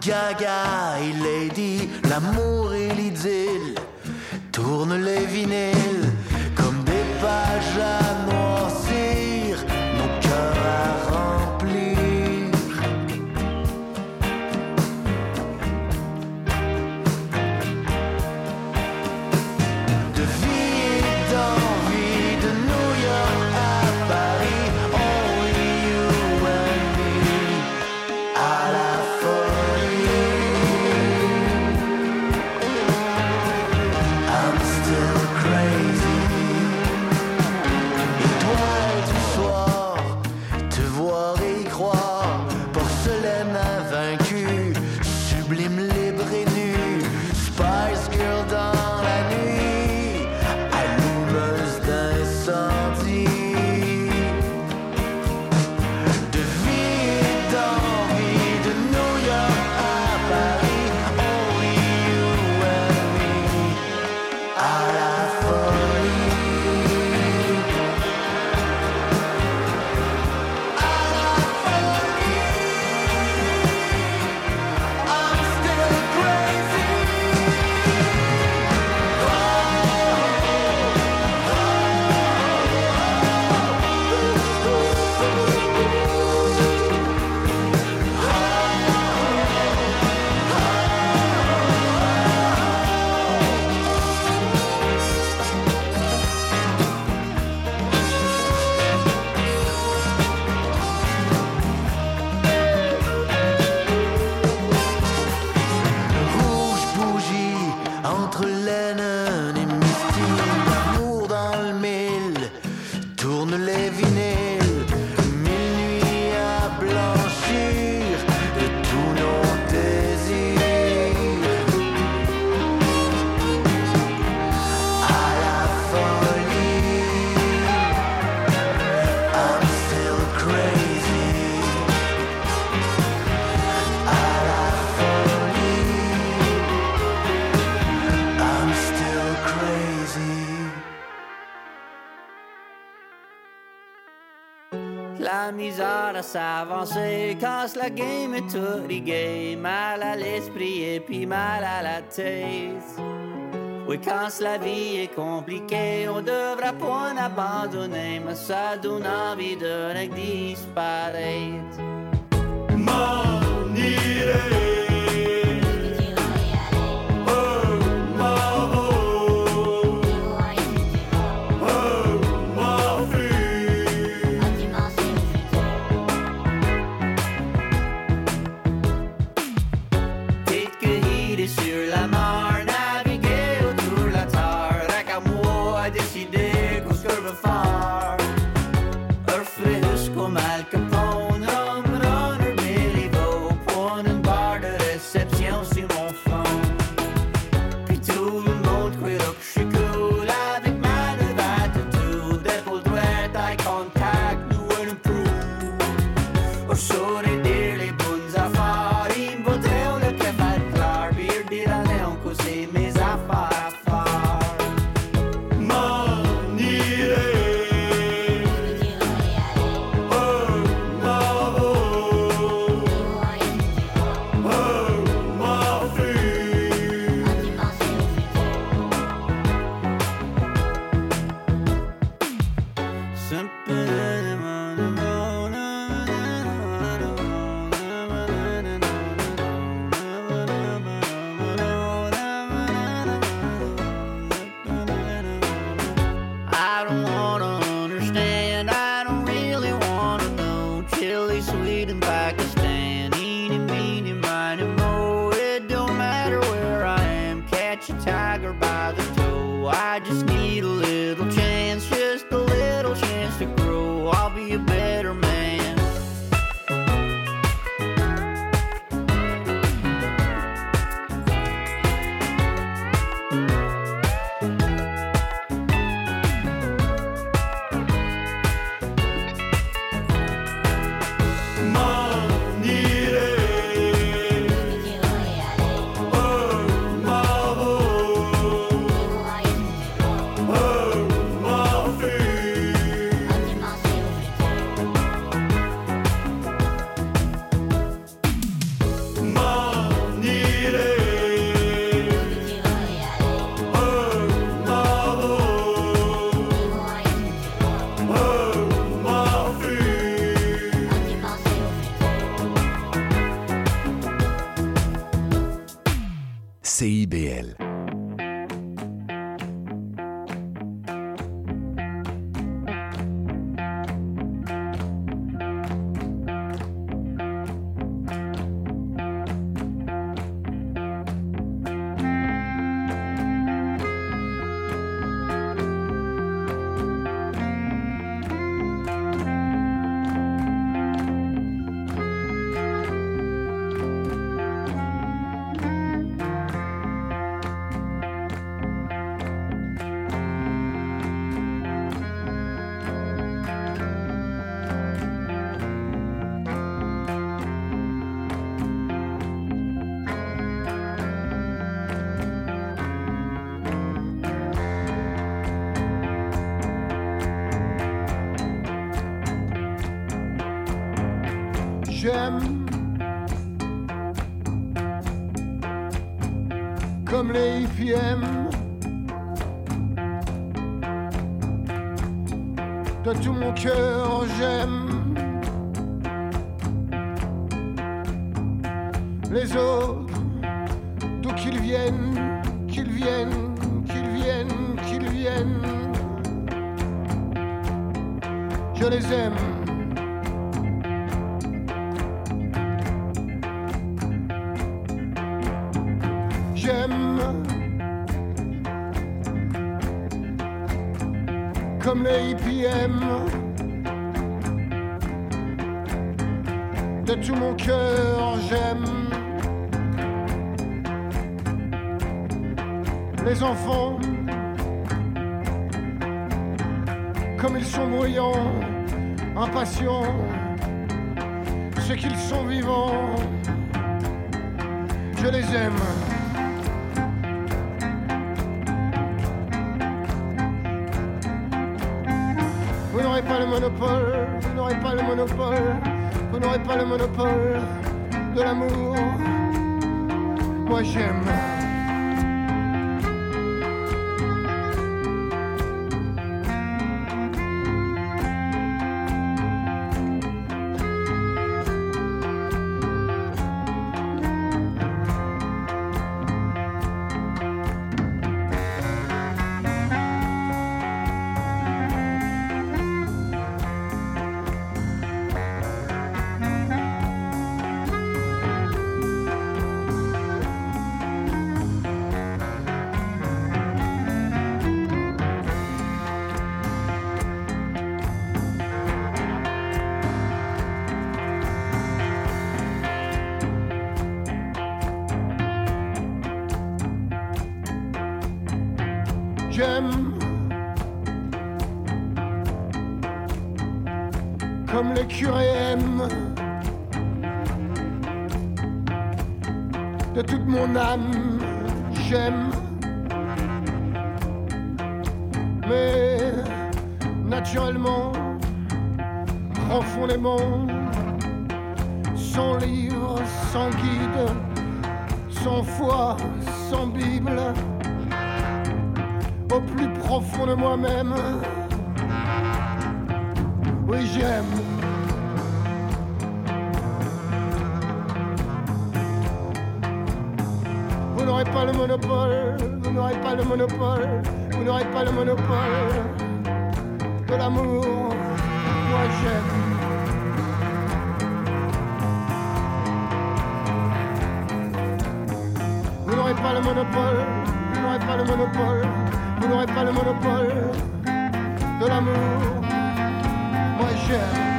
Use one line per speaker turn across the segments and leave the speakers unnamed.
Gaga et Lady, l'amour et l'idylle, à
s'avancer, casse la game et tout mal à l'esprit et puis mal à la tête. Oui, quand la vie est compliquée, on devrait point abandonner, mais ça donne envie de disparaître. M'en
les autres, d'où qu'ils viennent, qu'ils viennent, qu'ils viennent, qu'ils viennent. Je les aime. comme les IPM. De tout mon cœur, enfants comme ils sont bruyants, impatients, ce qu'ils sont vivants, je les aime. n'aurez pas le monopole, vous n'aurez pas le monopole, vous n'aurez pas le monopole de l'amour. Moi j'aime. J'aime comme les curés aiment de toute mon âme. J'aime, mais naturellement, profondément, sans livre, sans guide, sans foi, sans Bible plus profond de moi-même. Oui, j'aime. Vous n'aurez pas le monopole, vous n'aurez pas le monopole, vous n'aurez pas le monopole de l'amour. Moi, j'aime. Vous n'aurez pas le monopole, vous n'aurez pas le monopole vous n'aurez pas le monopole de l'amour. Moi j'aime.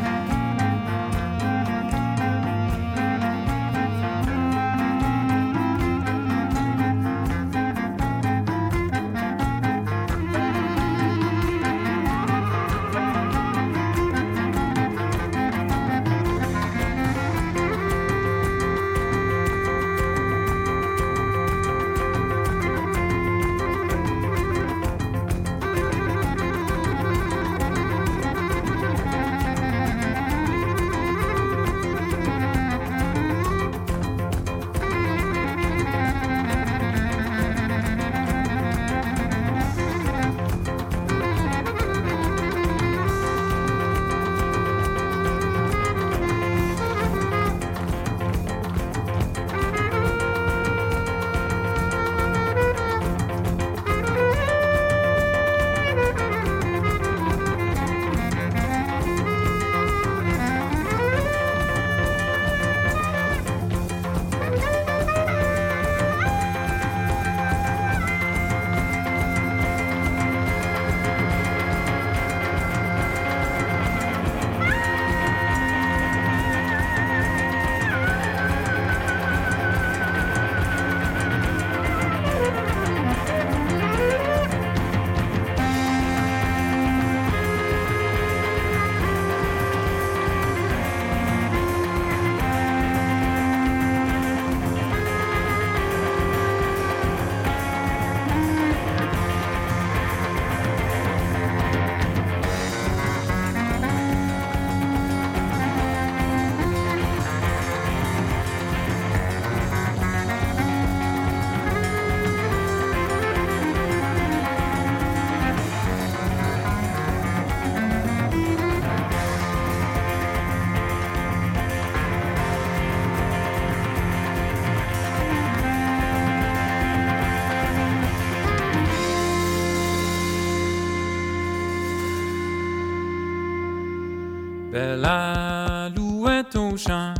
Alouette au champ,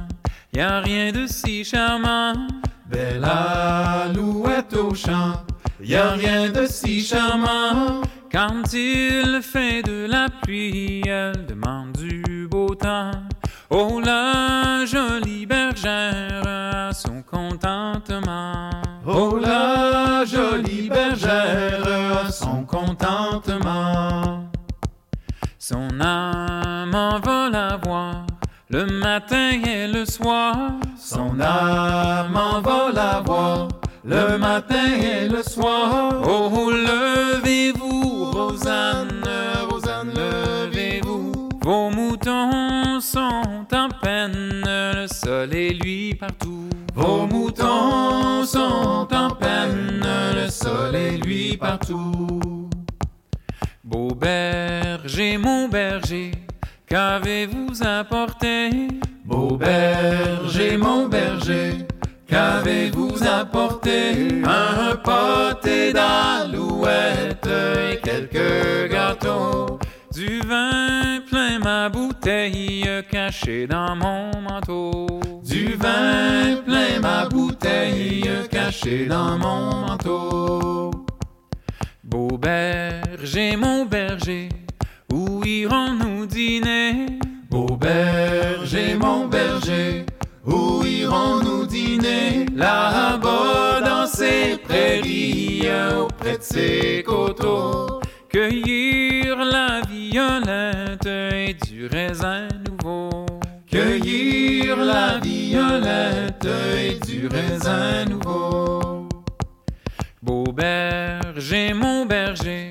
y a rien de si charmant. Belle alouette au champ, y a rien de si charmant. Quand il fait de la pluie, elle demande du beau temps. Oh la jolie bergère son contentement. Oh la jolie bergère son contentement. Son âme m'en la voir le matin et le soir. Son âme en la voix, le matin et le soir. Oh, oh, levez-vous, Rosanne, Rosanne, levez-vous. Vos moutons sont en peine, le soleil lui partout. Vos moutons sont en peine, le soleil lui partout. Beau berger, mon berger qu'avez-vous apporté? Beau berger, mon berger, qu'avez-vous apporté? Un pâté d'alouette et quelques gâteaux. Du vin plein ma bouteille cachée dans mon manteau. Du vin plein ma bouteille cachée dans mon manteau. Beau berger, mon berger, où irons-nous dîner Beau berger, mon berger, où irons-nous dîner Là-bas dans ces prairies, auprès de ces coteaux, cueillir la violette et du raisin nouveau. Cueillir la violette et du raisin nouveau. Beau berger, mon berger,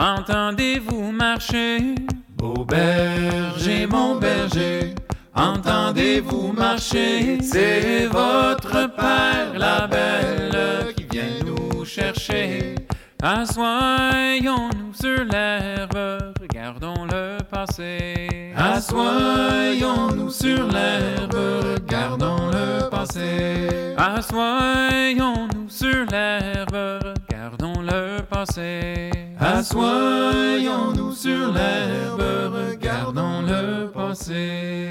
entendez-vous marcher? Beau berger, mon berger, entendez-vous marcher? C'est votre père, la belle, qui vient nous chercher. Assoyons-nous sur l'herbe, regardons le passé. Assoyons-nous sur l'herbe, regardons le passé. Assoyons-nous sur l'herbe, regardons le passé. Assoyons-nous sur l'herbe, regardons le passé.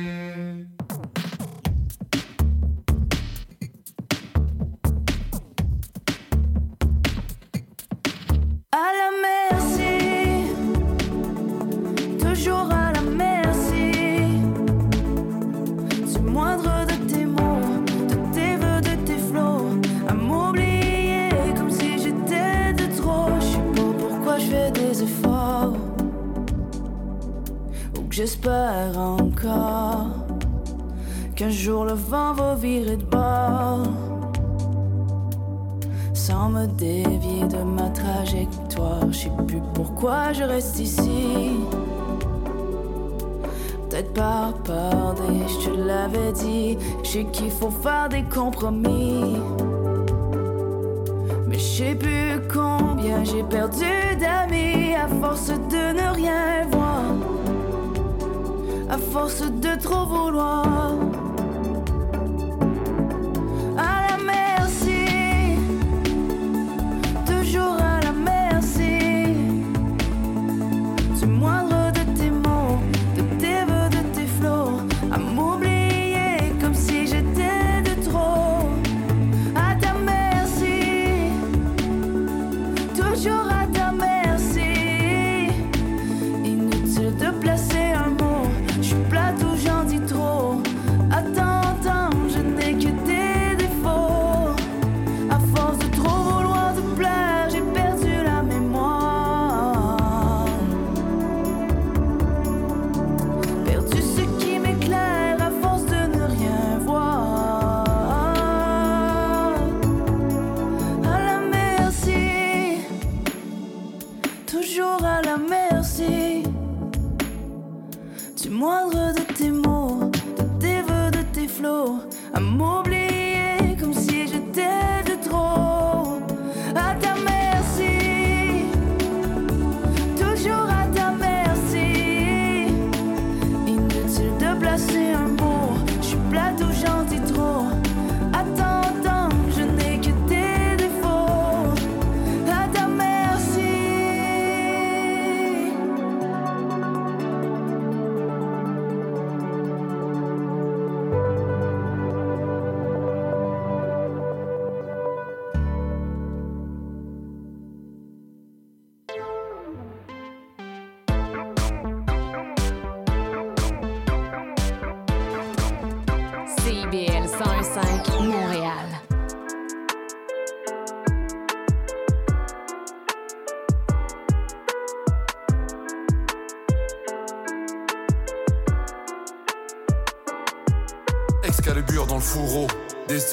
J'espère encore qu'un jour le vent va virer de bord sans me dévier de ma trajectoire. Je sais plus pourquoi je reste ici. Peut-être par peur des, je te l'avais dit. Je sais qu'il faut faire des compromis. Mais je sais plus combien j'ai perdu d'amis à force de ne rien voir. À force de trop vouloir.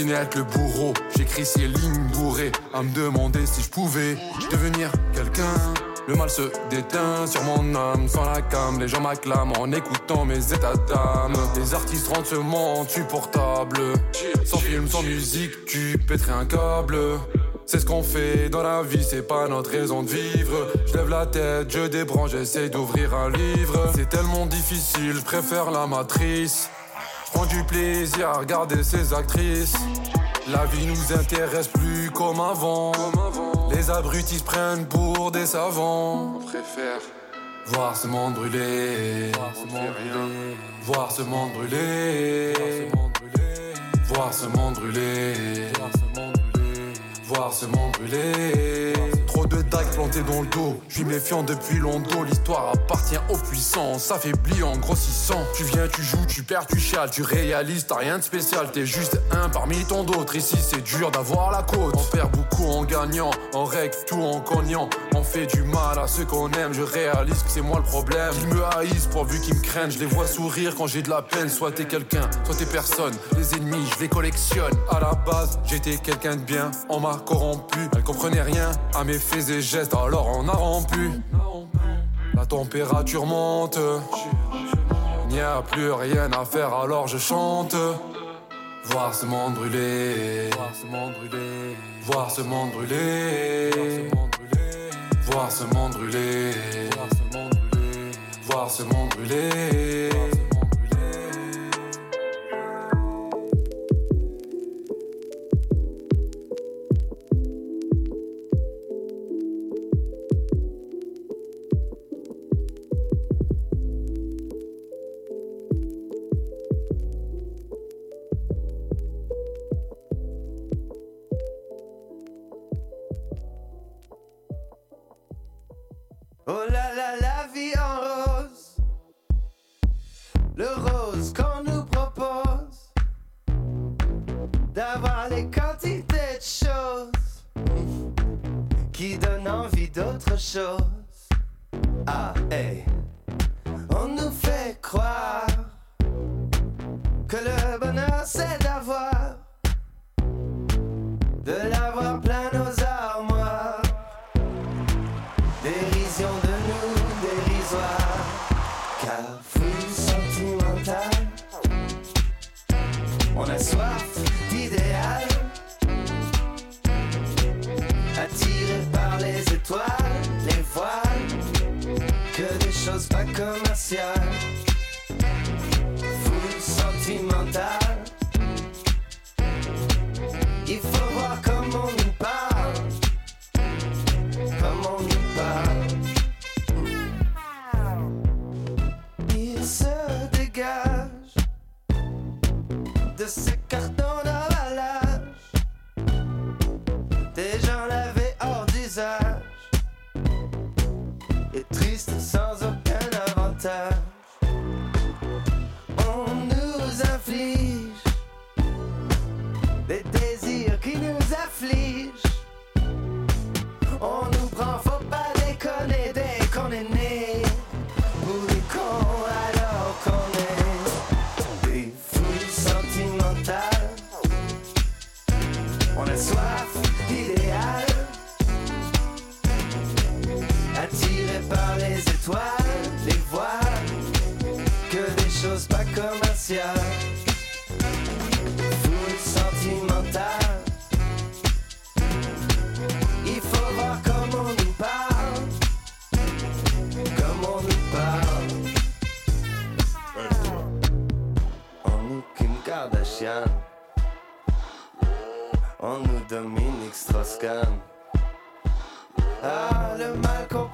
Destiné à être le bourreau. J'écris ces lignes bourrées, à me demander si je pouvais devenir quelqu'un Le mal se déteint sur mon âme, sans la cam, les gens m'acclament en écoutant mes états d'âme. Les artistes rendent ce monde. Sans film, sans musique, tu pèterais un câble. C'est ce qu'on fait dans la vie, c'est pas notre raison de vivre. Je lève la tête, je débranche, j'essaie d'ouvrir un livre. C'est tellement difficile, je préfère la matrice. Prends du plaisir à regarder ces actrices. La vie nous intéresse plus comme avant. Les abrutis se prennent pour des savants. On préfère voir ce monde brûler. Voir ce monde brûler. Voir ce monde brûler. Voir ce monde brûler. Voir ce monde brûler. De dagues plantées dans le dos. Je suis méfiant depuis longtemps. L'histoire appartient aux puissants. S'affaiblit en grossissant. Tu viens, tu joues, tu perds, tu chiales. Tu réalises, t'as rien de spécial. T'es juste un parmi tant d'autres. Ici, c'est dur d'avoir la côte. On perd beaucoup en gagnant. On règle tout en cognant. On fait du mal à ceux qu'on aime. Je réalise que c'est moi le problème. Ils me haïssent pourvu qu'ils me craignent. Je les vois sourire quand j'ai de la peine. Soit t'es quelqu'un, soit t'es personne. Les ennemis, je les collectionne. À la base, j'étais quelqu'un de bien. On m'a corrompu. Elle comprenait rien à mes faits et gestes. Alors on a rompu. La température monte. Il n'y a plus rien à faire, alors je chante. Voir ce monde brûler. Voir ce monde brûler. Voir ce monde brûler. Voir ce monde brûler. Voir ce monde brûler.
Oh là là, la vie en rose. Le rose qu'on nous propose. D'avoir les quantités de choses qui donnent envie d'autre chose. Ah, hey. On nous fait croire que le bonheur c'est d'avoir. Que des Ah,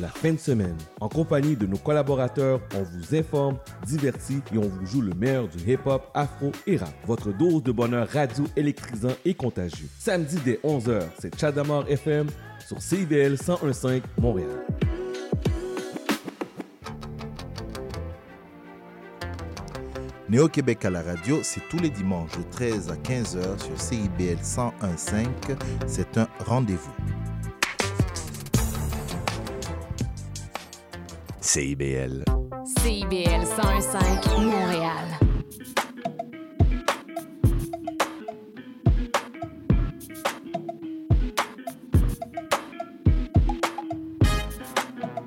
la fin de semaine. En compagnie de nos collaborateurs, on vous informe, divertit et on vous joue le meilleur du hip-hop, afro et rap. Votre dose de bonheur radio électrisant et contagieux. Samedi dès 11h, c'est Chadamar FM sur CIVL 1015 Montréal.
Néo-Québec à la radio, c'est tous les dimanches de 13 à 15h sur CIBL 101.5. C'est un rendez-vous.
CIBL.
CIBL 105 Montréal.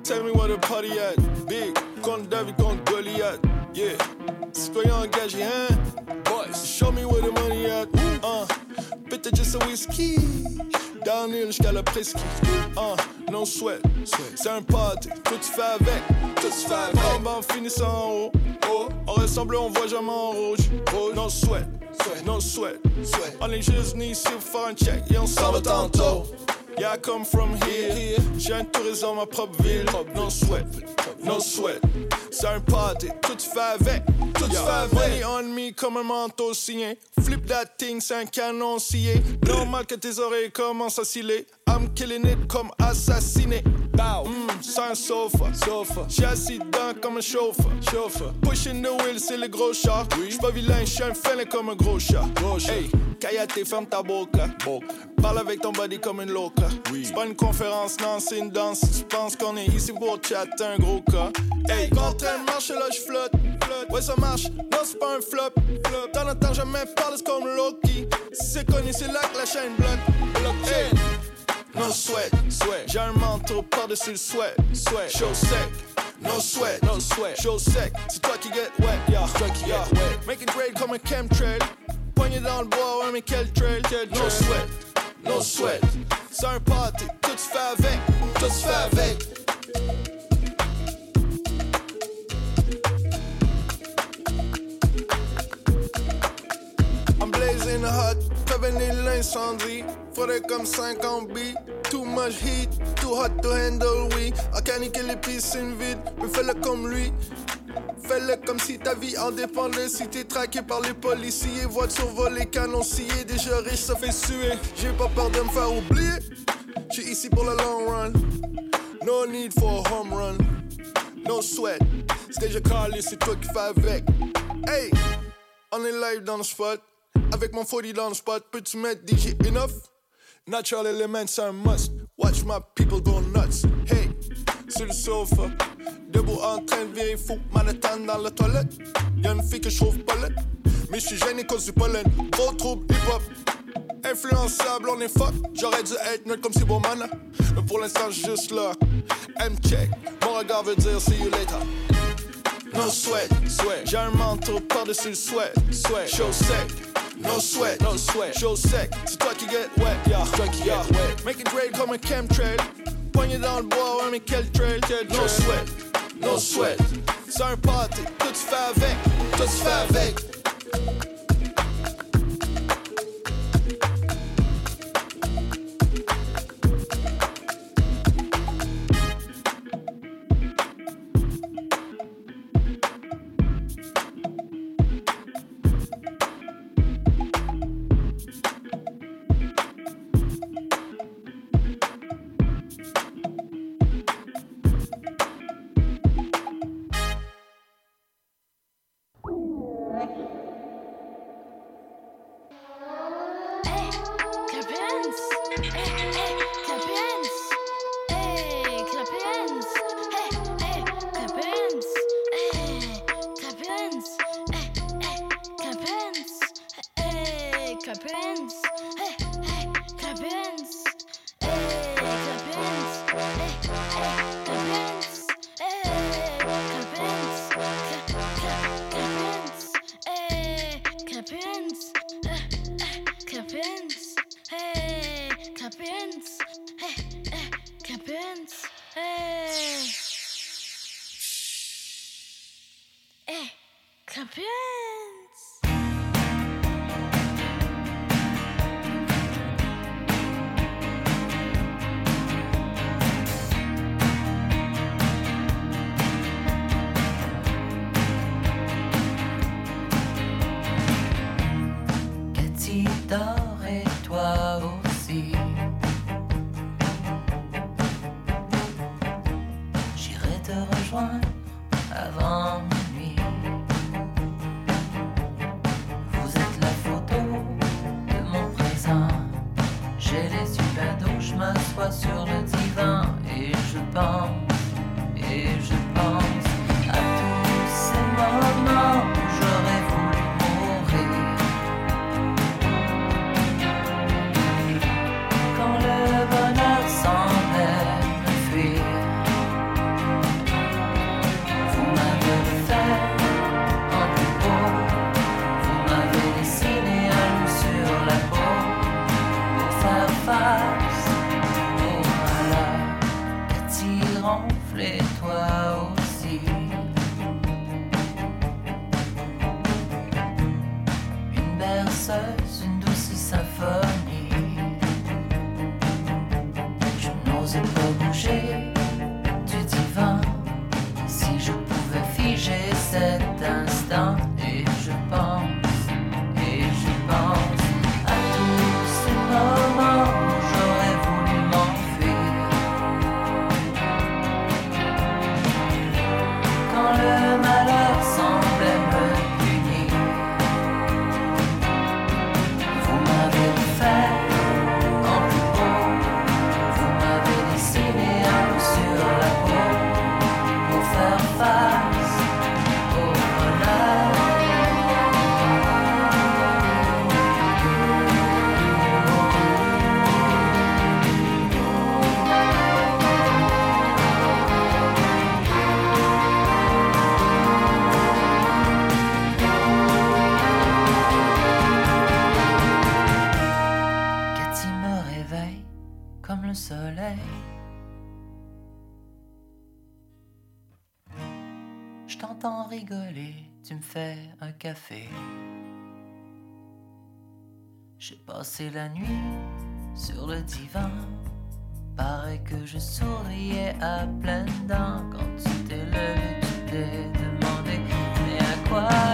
Tell me where the party at. Big, contre David, contre Goliath. Yeah. Citoyen engagé, hein? Boys, show me where the money at. Uh, peut-être juste un whisky. Downhill jusqu'à la presqu'île. Uh, no sweat. C'est un party. Tout se fait avec. Tout se fait avec. Finir ça en haut. Oh. On ressemble, on voit jamais en rouge. rouge. No sweat. No sweat. On est juste venus ici faire un check. Et on s'en va tantôt. Yeah, I come from here. J'ai un tourisme dans ma propre ville. No sweat, no sweat. C'est un party, tout se fait avec, tout se fait avec. Money on me comme un manteau signé. Flip that thing, c'est un canon scié. Normal que tes oreilles commencent à sciller. I'm killing it comme assassiné. Bow, mm, un sofa. sofa. J'suis assis dedans comme un chauffeur. chauffeur. Pushing the wheel, c'est le gros chat. J'suis pas vilain, j'suis un fêlé comme un gros chat. Hey, Kayate, ferme ta boca. Parle avec ton body comme une loca. C'est pas une conférence, non, c'est une danse. Tu penses qu'on est ici pour chatter un gros cas. Hey, train de marcher là, j'flotte. Ouais, ça marche, non, c'est pas un flop. T'en entends jamais parler, comme Loki. Si c'est connu, c'est là que la chaîne bloque. Hey, no sweat, sweat. J'ai un manteau par-dessus le sweat, sweat. Show sec. No sweat, no sweat, show sec. C'est toi qui get wet, yeah. C'est toi qui get wet. Make it rain comme un chemtrail. Poignet dans le bois, ouais, mais quel trail, quel No sweat, no sweat. C'est un party, tout se fait avec, tout se fait avec. I'm blazing hot, prévenir l'incendie. Faudrait comme 50 billes. Too much heat, too hot to handle, oui. À caniquer les piscines vides, mais fais-le comme lui. Fais-le comme si ta vie en dépendait. Si t'es traqué par les policiers, voiture volée, canon scié. Déjà riche, ça fait suer. J'ai pas peur de me faire oublier. J'suis ici pour le long run. No need for a home run. No sweat. J'ai calé, c'est toi qui fais avec. Hey, on est live dans le spot. Avec mon 40 dans le spot, peux-tu mettre DJ enough? Natural element, c'est un must. Watch my people go nuts. Hey, sur le sofa, debout en train de virer fou. Manhattan dans la toilette. Y'a une fille que je trouve laide. Mais je suis gêné cause du pollen. Gros trouble hip-hop. Influençable, on est fuck. J'aurais dû être neutre comme si bon man. Mais pour l'instant, juste là. M-check. Mon regard veut dire see you later. No sweat, sweat. J'ai un manteau par-dessus le sweat, sweat. Show sec. No sweat, no sweat. Show sec. C'est toi qui get wet, yeah. C'est toi qui get wet. Make it rain comme un chemtrail. Poignet dans le bois, ouais, mais quel trail, quel trail. No sweat, no sweat. C'est un party, tout se fait avec, tout se fait avec.
fait un café. J'ai passé la nuit sur le divan. Paraît que je souriais à pleines dents quand tu t'es levé, tu t'es demandé, mais à quoi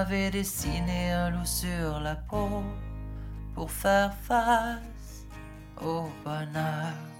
m'avait dessiné un loup sur la peau pour faire face au bonheur.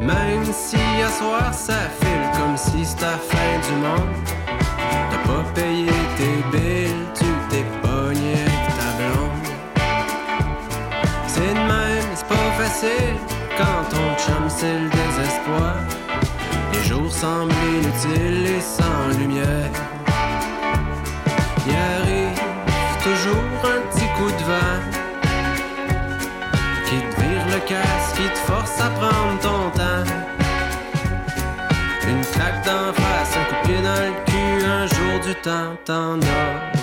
Même si à soir ça file comme si c'était la fin du monde, t'as pas payé tes billes, tu t'es pogné avec ta blonde. C'est de même, c'est pas facile quand ton chum c'est le désespoir. Les jours semblent inutiles et sans lumière.
dun dun dun.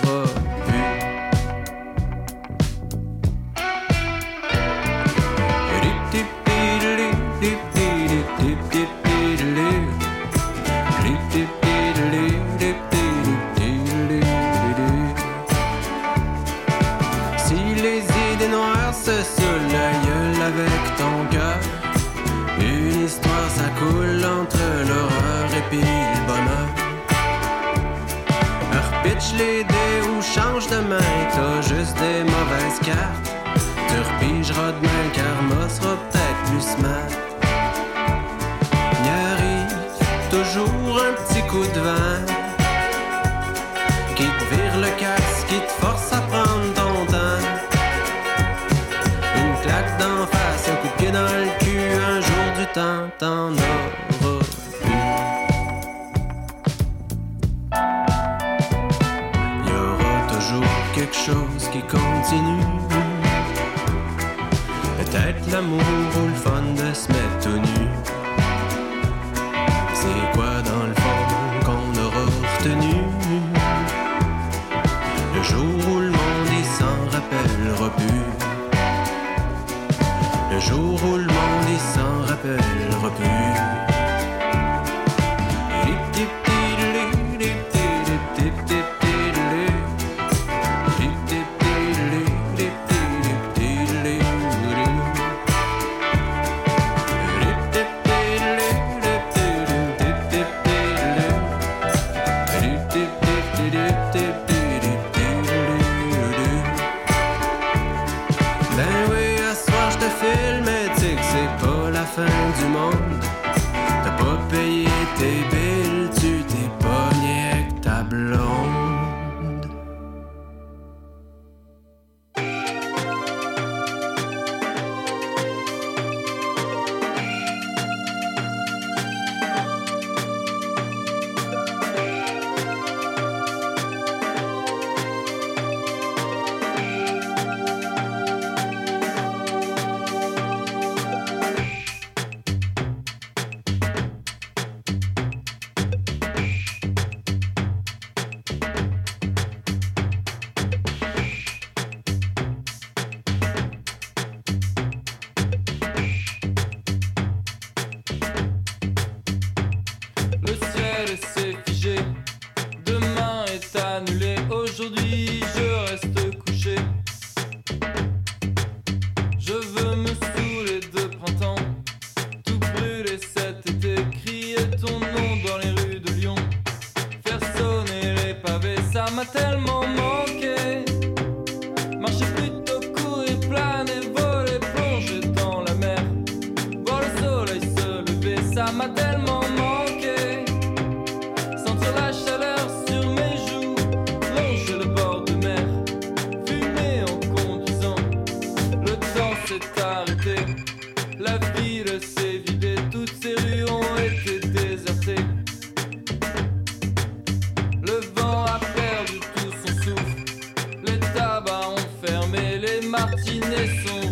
Fermé, les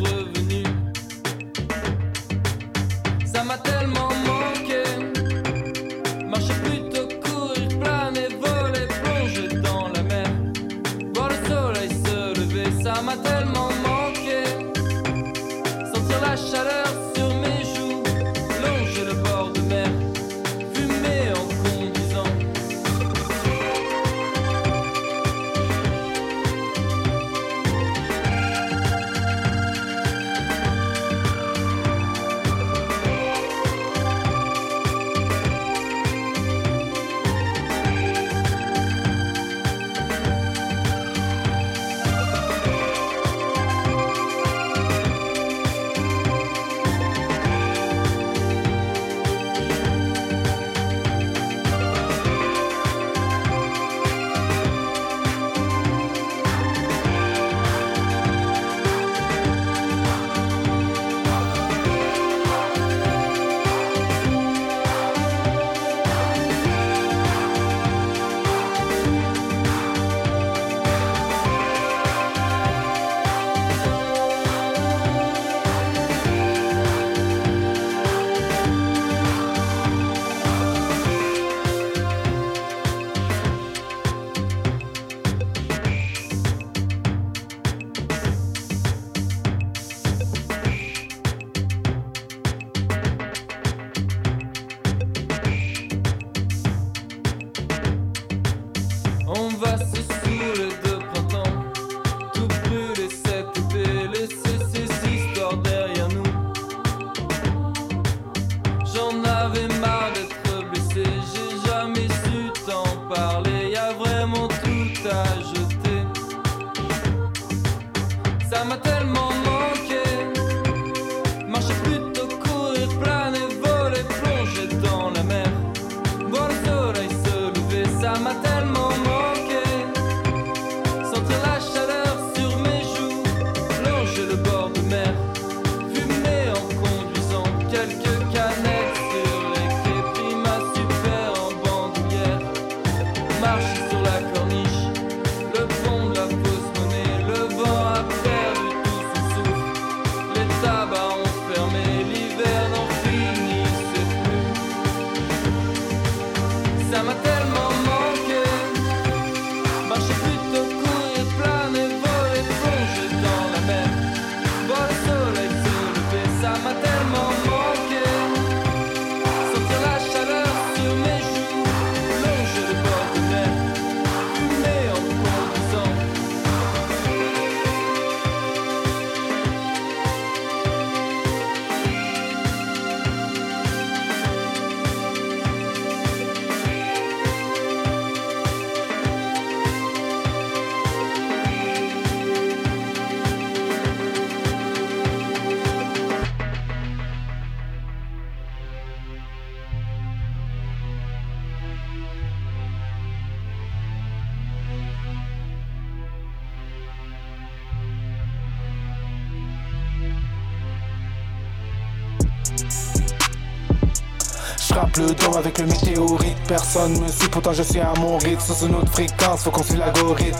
avec le météorite Personne me suit, pourtant je suis à mon rythme. Sur une autre fréquence, faut qu'on suive l'algorithme.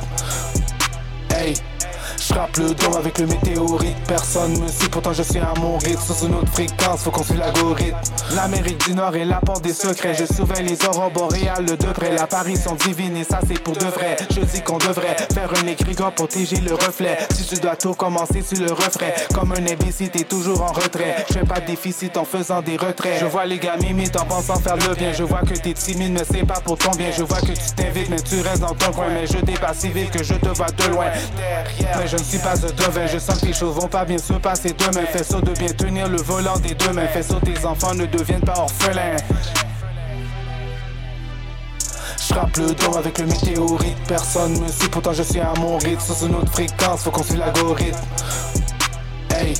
Hey Le avec le météorite. Personne me suit, pourtant je suis à mon rythme. Sur une autre fréquence, faut qu'on suive l'algorithme. L'Amérique du Nord est la porte des secrets. Je surveille les aurores boréales de près. L'apparition divine et ça c'est pour de vrai. Je dis qu'on devrait faire un égrégore pour protéger le reflet. Si tu dois tout commencer, tu le referais. Comme un imbécile, t'es toujours en retrait. Je fais pas de déficit en faisant des retraits. Je vois les gars m'imitent en pensant faire le bien. Je vois que t'es timide mais c'est pas pour ton bien. Je vois que tu t'invites mais tu restes dans ton coin. Mais je dépasse si vite que je te vois de loin. Mais je ne suis pas Je sens que les choses vont pas bien se passer demain. Fais ça de bien tenir le volant des deux mains Fais tes enfants ne deviennent pas orphelins. J'rappe le dôme avec le météorite. Personne me suit, pourtant je suis à mon rythme. Sur une autre fréquence, faut qu'on suive l'algorithme. Hey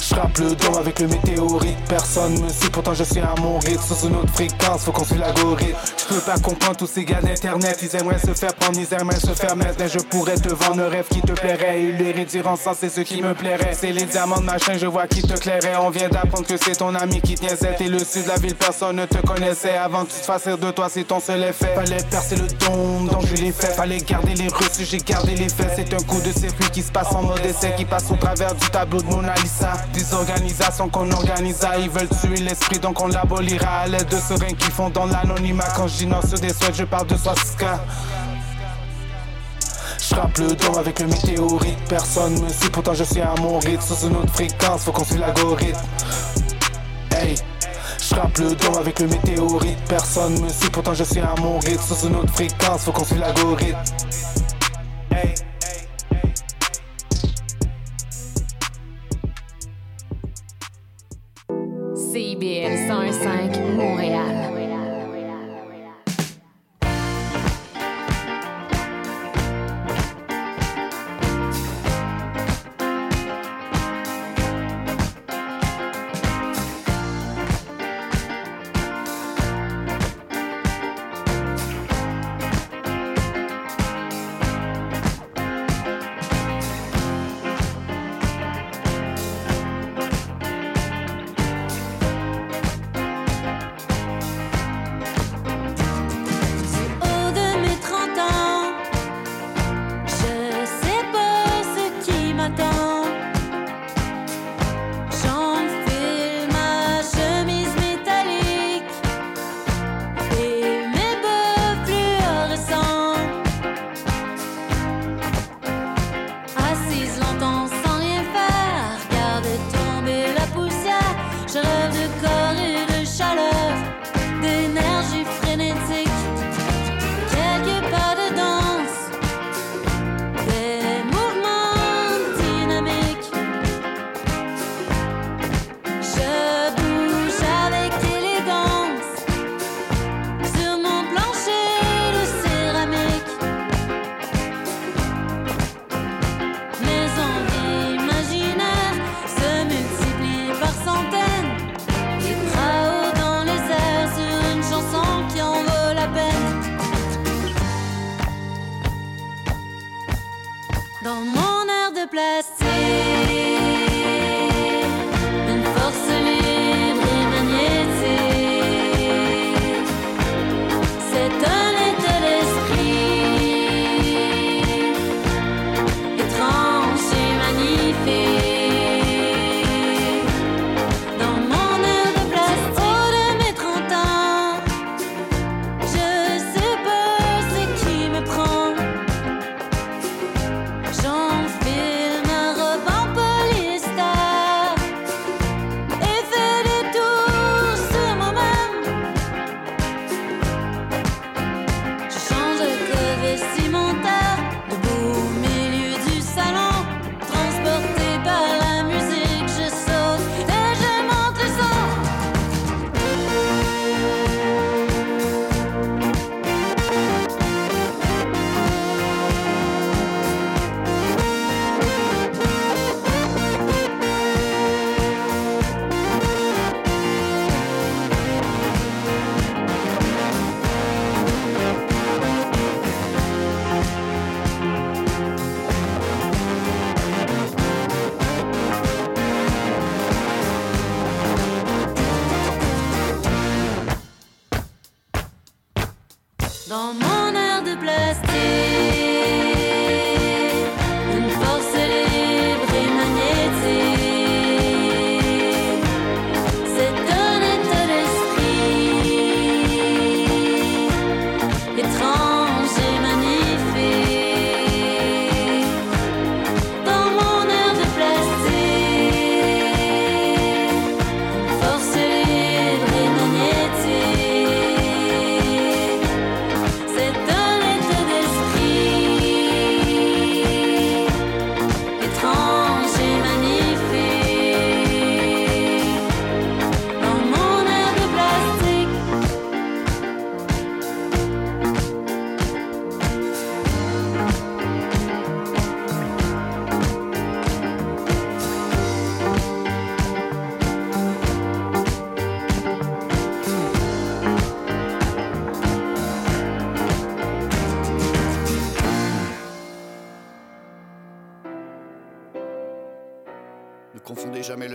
J'rappe le dôme avec le météorite, personne me suit, pourtant je suis à mon rythme. Sur une autre fréquence, faut qu'on suive l'algorithme. J'peux pas comprendre tous ces gars d'internet, ils aimeraient se faire prendre, ils aimeraient se faire mettre. Mais je pourrais te vendre un rêve qui te plairait, ils les réduire en c'est ce qui me plairait. C'est les diamants de machin, je vois qui te clairait. On vient d'apprendre que c'est ton ami qui niaisait. T'es le sud de la ville, personne ne te connaissait. Avant que tu te fasses de toi, c'est ton seul effet. Fallait percer le don, donc je l'ai fait. Fallait garder les reçus, j'ai gardé les faits. C'est un coup de circuit qui se passe en mode essai, qui passe au travers du tableau de Mona Lisa. Des organisations qu'on organisa, ils veulent tuer l'esprit, donc on l'abolira à l'aide de seringues qui font dans l'anonymat. Quand je dis non des souhaits, je parle de swastika. J'rappe le dôme avec le météorite, personne me suit, pourtant je suis à mon rythme. Sur une autre fréquence, faut qu'on suive l'algorithme. Hey, le dôme avec le météorite, personne me suit, pourtant je suis à mon rythme. Sur une autre fréquence, faut qu'on suive l'algorithme. Hey.
CIBL 105 Montréal.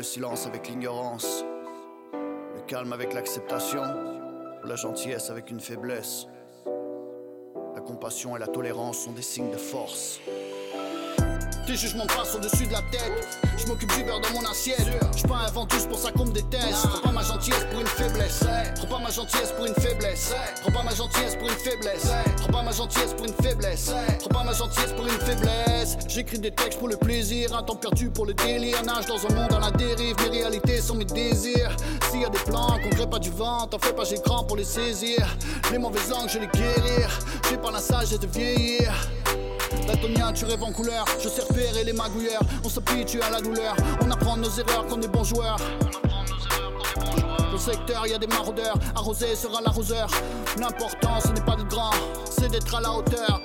Le silence avec l'ignorance, le calme avec l'acceptation, la gentillesse avec une faiblesse. La compassion et la tolérance sont des signes de force. Tes jugements passent au-dessus de la tête. Je m'occupe du beurre dans mon assiette. Je pas un ventouse pour ça qu'on me déteste. Prends pas ma gentillesse pour une faiblesse. Prends pas ma gentillesse pour une faiblesse. Prends pas ma gentillesse pour une faiblesse. Prends pas ma gentillesse pour une faiblesse. Prends pas ma gentillesse pour une faiblesse. J'écris des textes pour le plaisir, un temps perdu pour le délire. Nage dans un monde à la dérive. Mes réalités sont mes désirs. S'il y a des plans qu'on crée pas du vent, t'en fais pas, j'ai grand pour les saisir. Les mauvaises langues, je les guérir. J'ai pas la sagesse de vieillir. Daltonien, tu rêves en couleur. Je sais repérer les magouilleurs. On s'habitue à la douleur. On apprend nos erreurs qu'on est bons joueurs. Dans le secteur, y a des maraudeurs. Arrosé sera l'arroseur. L'important, ce n'est pas d'être grand, c'est d'être à la hauteur.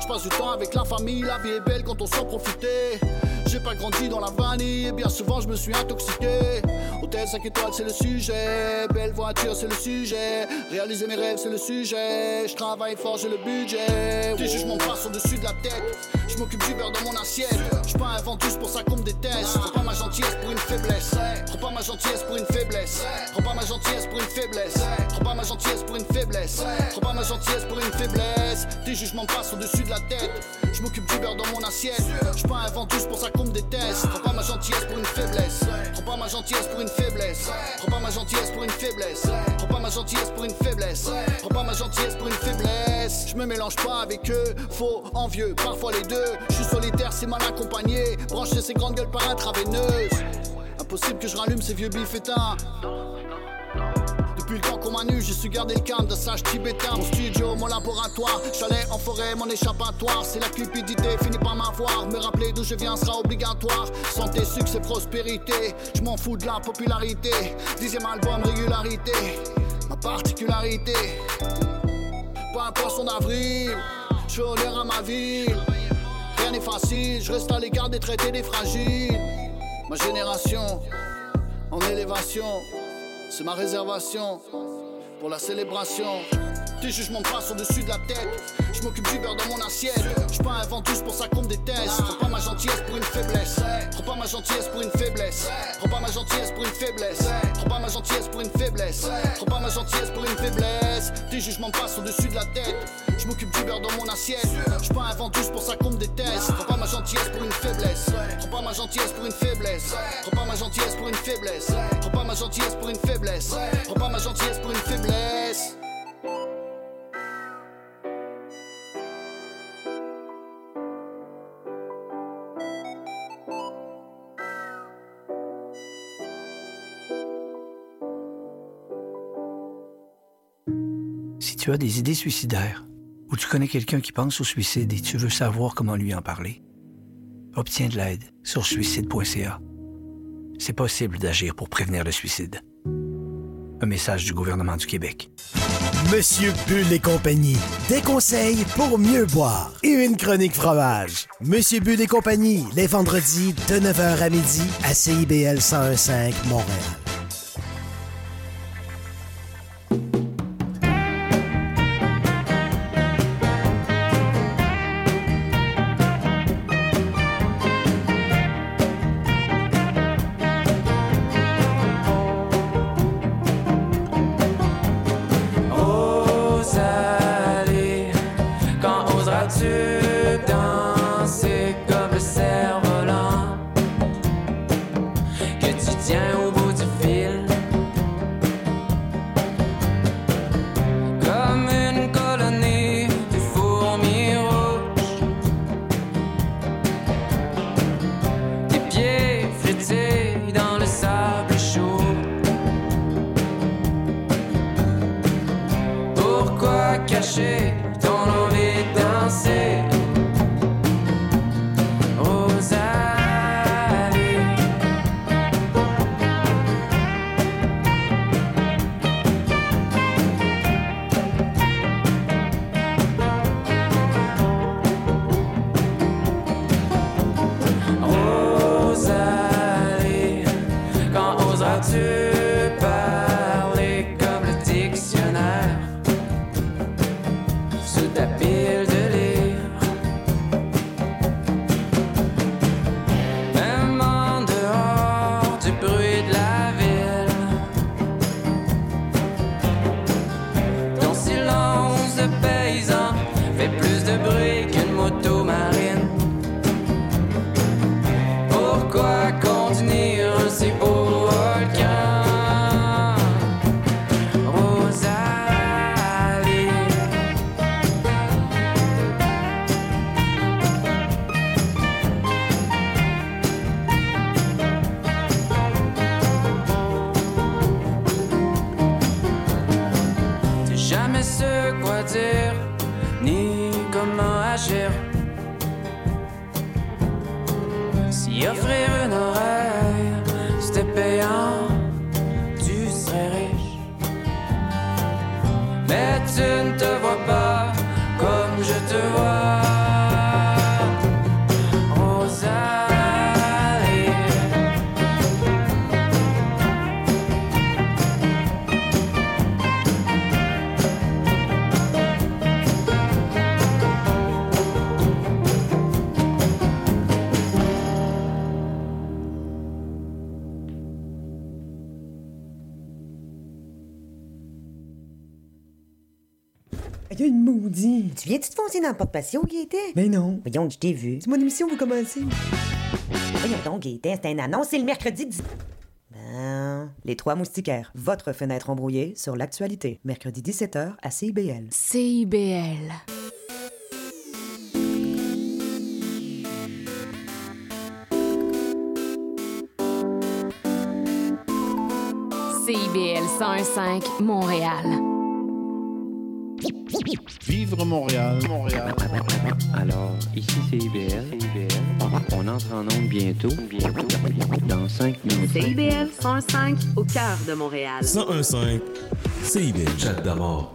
Je passe du temps avec la famille, la vie est belle quand on s'en profiter. J'ai pas grandi dans la vanille et bien souvent je me suis intoxiqué. Hôtel 5 étoiles, c'est le sujet. Belle voiture, c'est le sujet. Réaliser mes rêves, c'est le sujet. Je travaille fort, j'ai le budget. Tes jugements passent au-dessus de la tête. Je m'occupe du beurre dans mon assiette. Je pas un ventouse pour ça qu'on me déteste. Prends pas ma gentillesse pour une faiblesse. Prends pas ma gentillesse pour une faiblesse. Prends pas ma gentillesse pour une faiblesse. Prends pas ma gentillesse pour une faiblesse. Prends pas ma gentillesse pour une faiblesse. Tes jugements passent au-dessus de la tête. Je m'occupe du beurre dans mon assiette. Je pas un ventouse pour ça qu'on me déteste. Prends pas ma gentillesse pour une faiblesse. Prends pas ma gentillesse pour une faiblesse. Prends pas ma gentillesse pour une faiblesse. Prends pas ma gentillesse pour une faiblesse. Prends pas ma gentillesse pour une faiblesse. Je me mélange pas avec eux, faux, envieux, parfois les deux. Je suis solitaire, c'est mal accompagné. Brancher ces grandes gueules par intraveineuse. Impossible que je rallume ces vieux bifétins. Depuis le temps qu'on m'a nu, j'ai su garder le calme de sage tibétain. Mon studio, mon laboratoire, chalet en forêt, mon échappatoire. C'est la cupidité, finit par m'avoir. Me rappeler d'où je viens sera obligatoire. Santé, succès, prospérité. Je m'en fous de la popularité. Dixième album, régularité. Ma particularité. Pas un poisson d'avril. Je à ma ville. Rien n'est facile, je reste à l'égard des traités des fragiles. Ma génération, en élévation. C'est ma réservation pour la célébration. Tes jugements passent au-dessus de la tête. Je m'occupe du beurre dans mon assiette. Je un ventouse pour ça qu'on me déteste. Prends pas ma gentillesse pour une faiblesse. Prends pas ma gentillesse pour une faiblesse. Prends pas ma gentillesse pour une faiblesse. Prends pas ma gentillesse pour une faiblesse. Prends pas ma gentillesse pour une faiblesse. Tes jugements passent au-dessus de la tête. Je m'occupe du beurre dans mon assiette. Je un ventouse pour ça qu'on me déteste. Prends pas ma gentillesse pour une faiblesse. Prends pas ma gentillesse pour une faiblesse. Prends pas ma gentillesse pour une faiblesse. Prends pas ma gentillesse pour une faiblesse. Prends pas ma gentillesse pour une faiblesse.
Tu as des idées suicidaires ou tu connais quelqu'un qui pense au suicide et tu veux savoir comment lui en parler, obtiens de l'aide sur suicide.ca. C'est possible d'agir pour prévenir le suicide. Un message du gouvernement du Québec.
Monsieur Bull et compagnie, des conseils pour mieux boire et une chronique fromage. Monsieur Bull et compagnie, les vendredis de 9h à midi à CIBL 1015 Montréal.
Dans le porte-patio, Gaëtan? Ben non. Voyons, je t'ai vu. C'est mon émission, vous commencez. Voyons donc, Gaëtan, c'est un annonce, c'est le mercredi 10... Ben... Les Trois Moustiquaires, votre fenêtre embrouillée sur l'actualité. Mercredi 17h à CIBL.
CIBL. CIBL 101.5 Montréal.
Vivre Montréal, Montréal.
Alors, ici c'est IBL. On entre en onde bientôt. Bientôt. Dans 5 minutes.
CIBL 105 au cœur de Montréal.
1015 CIBL Chat d'amour.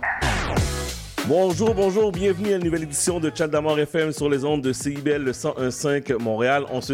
Bonjour, bonjour, bienvenue à une nouvelle édition de Chat d'amour FM sur les ondes de CIBL le 1015 Montréal. On se